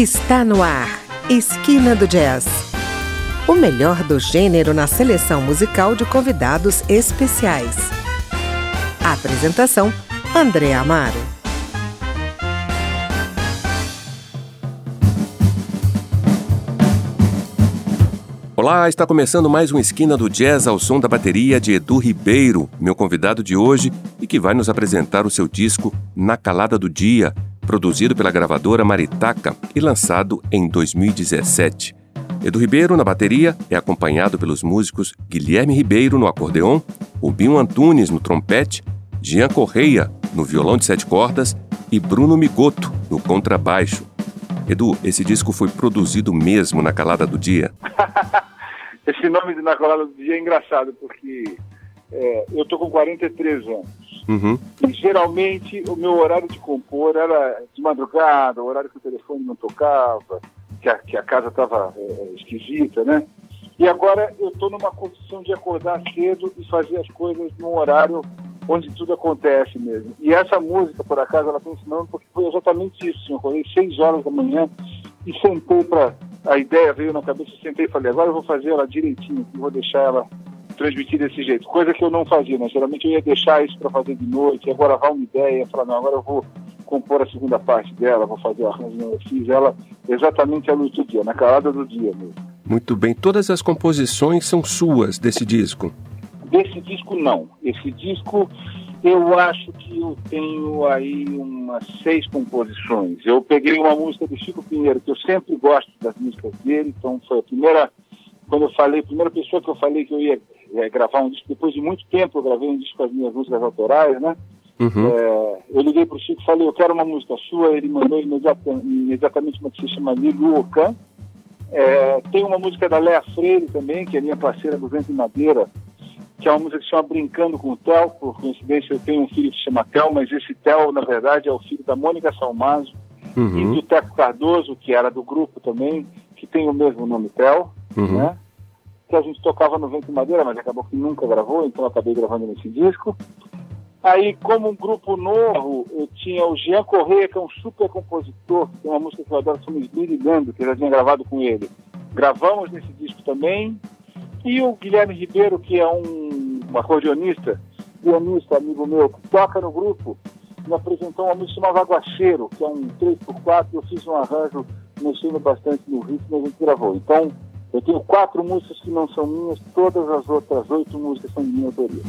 Está no ar, Esquina do Jazz. O melhor do gênero na seleção musical de convidados especiais. apresentação: André Amaro. Olá, está começando mais um Esquina do Jazz ao som da bateria de Edu Ribeiro, meu convidado de hoje e que vai nos apresentar o seu disco Na Calada do Dia, produzido pela gravadora Maritaca e lançado em 2017. Edu Ribeiro na bateria é acompanhado pelos músicos Guilherme Ribeiro no acordeon, Rubinho Antunes no trompete, Jean Correia no violão de sete cordas e Bruno Migoto no contrabaixo. Edu, esse disco foi produzido mesmo na calada do dia? esse nome de Na Calada do Dia é engraçado, porque é, eu tô com 43 anos. Uhum. E geralmente o meu horário de compor era de madrugada, o horário que o telefone não tocava, que a, que a casa estava é, é, esquisita, né? E agora eu estou numa condição de acordar cedo e fazer as coisas num horário onde tudo acontece mesmo. E essa música, por acaso, ela está ensinando porque foi exatamente isso. Eu acordei seis horas da manhã e sentei para. A ideia veio na cabeça, sentei e falei: agora eu vou fazer ela direitinho, vou deixar ela transmitir desse jeito, coisa que eu não fazia, né? Geralmente eu ia deixar isso para fazer de noite, agora vai uma ideia, falar, não, agora eu vou compor a segunda parte dela, vou fazer o arranjo, eu fiz ela exatamente à luz do dia, na calada do dia mesmo. Muito bem, todas as composições são suas desse disco? Desse disco não, esse disco eu acho que eu tenho aí umas seis composições. Eu peguei uma música do Chico Pinheiro, que eu sempre gosto das músicas dele, então foi a primeira, quando eu falei, a primeira pessoa que eu falei que eu ia é, gravar um disco. Depois de muito tempo eu gravei um disco com as minhas músicas autorais, né? Uhum. É, eu liguei para o Chico e falei, eu quero uma música sua. Ele mandou imediatamente, imediatamente uma que se chama Lilu Ocan. É, tem uma música da Léa Freire também, que é minha parceira do Vento e Madeira, que é uma música que se chama Brincando com o Theo. Por coincidência, eu tenho um filho que se chama Theo, mas esse Theo, na verdade, é o filho da Mônica Salmazo uhum. e do Teco Cardoso, que era do grupo também, que tem o mesmo nome Theo, uhum. né? Que a gente tocava no Vento Madeira, mas acabou que nunca gravou, então acabei gravando nesse disco. Aí, como um grupo novo, eu tinha o Jean Correia, que é um super compositor, tem uma música que eu adoro, chama Esmirilhando, que eu já tinha gravado com ele. Gravamos nesse disco também. E o Guilherme Ribeiro, que é um, um acordeonista, pianista, amigo meu, que toca no grupo, me apresentou uma música chamada Aguaceiro, que é um 3x4, eu fiz um arranjo mexendo bastante no ritmo e a gente gravou. Então, eu tenho quatro músicas que não são minhas, todas as outras oito músicas são de minha autoria.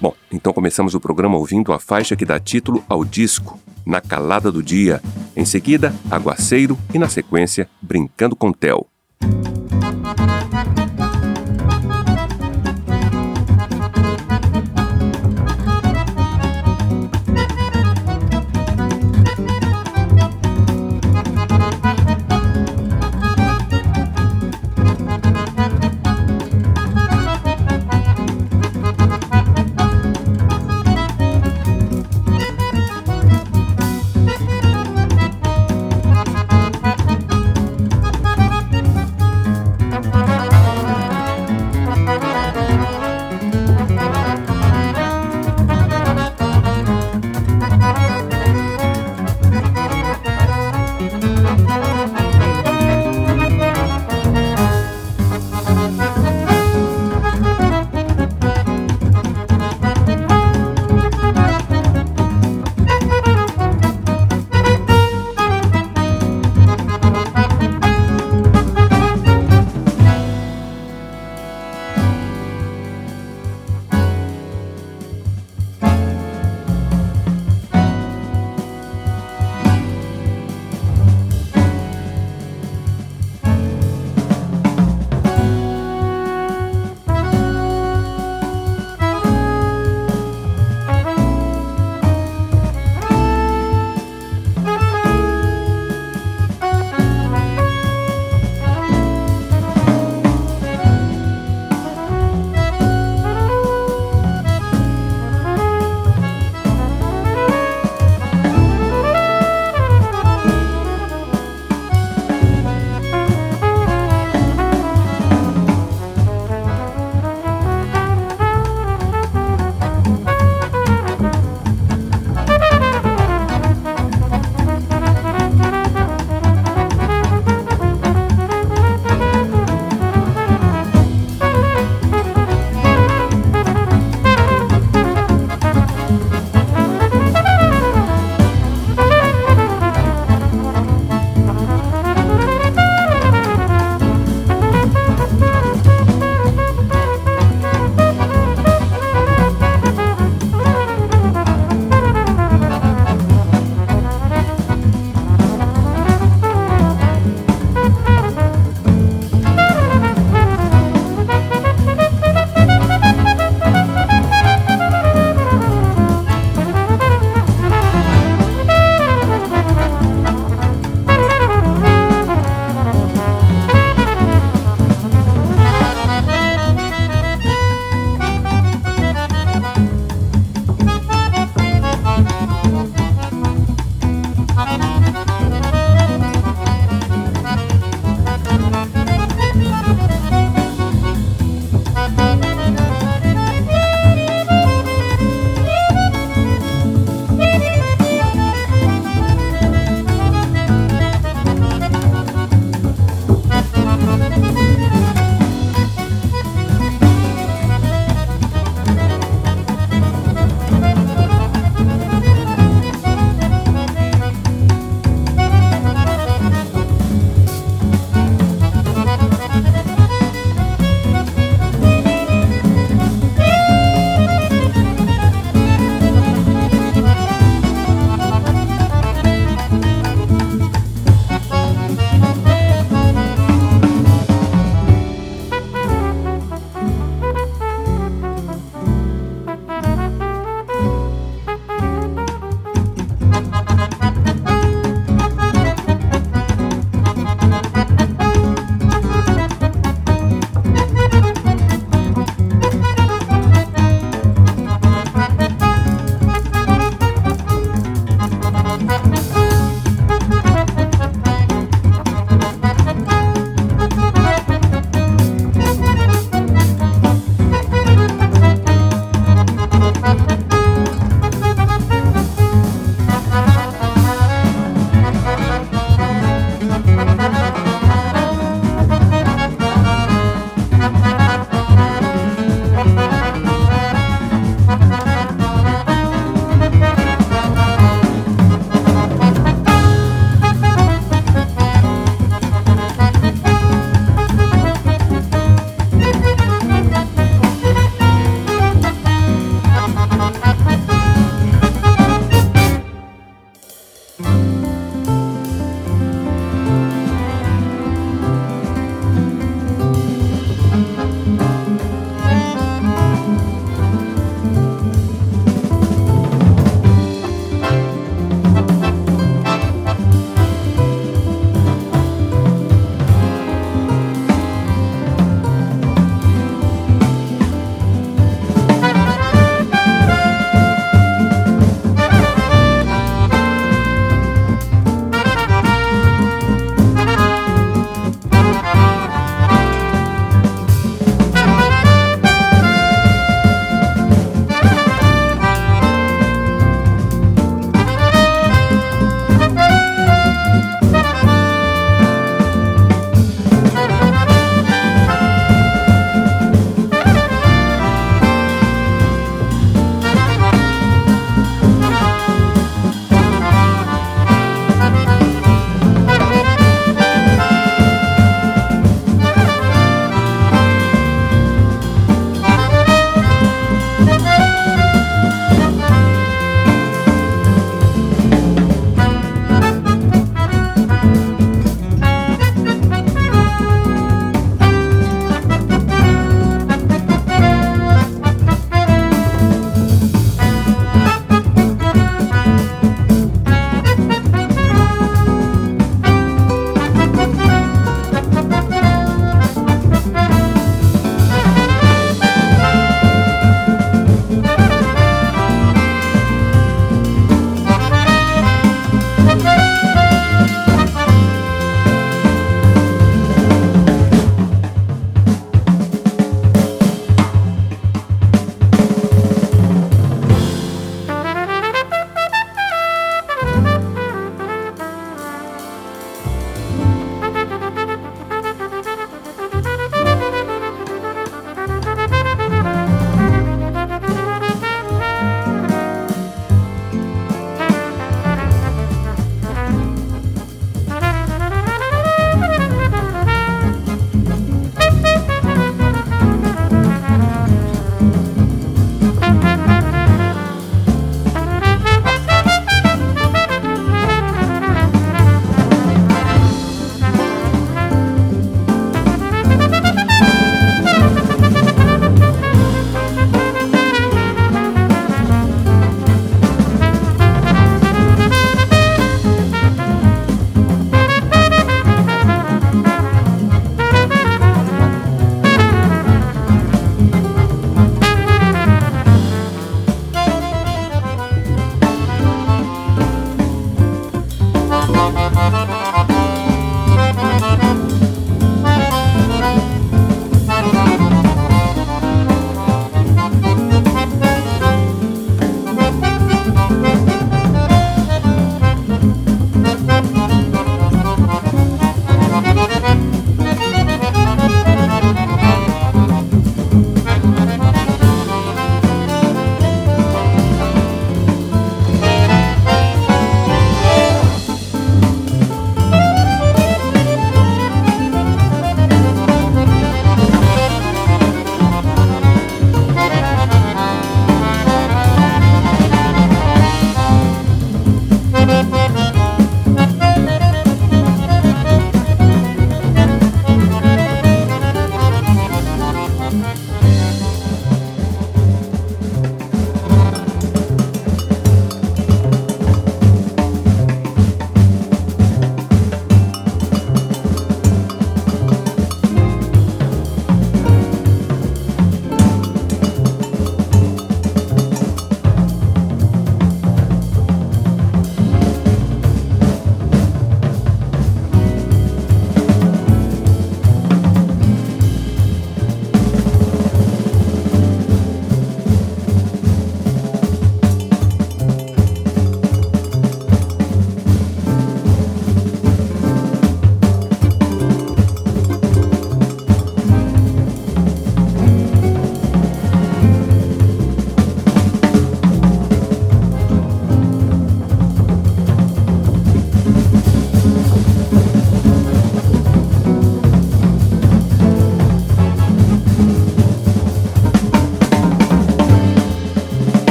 Bom, então começamos o programa ouvindo a faixa que dá título ao disco, Na Calada do Dia. Em seguida, Aguaceiro e, na sequência, Brincando com Tel.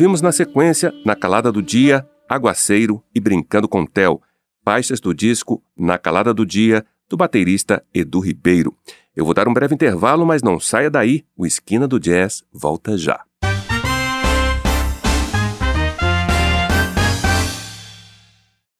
Ouvimos na sequência, Na Calada do Dia, Aguaceiro e Brincando com Tel, faixas do disco Na Calada do Dia, do baterista Edu Ribeiro. Eu vou dar um breve intervalo, mas não saia daí, o Esquina do Jazz volta já.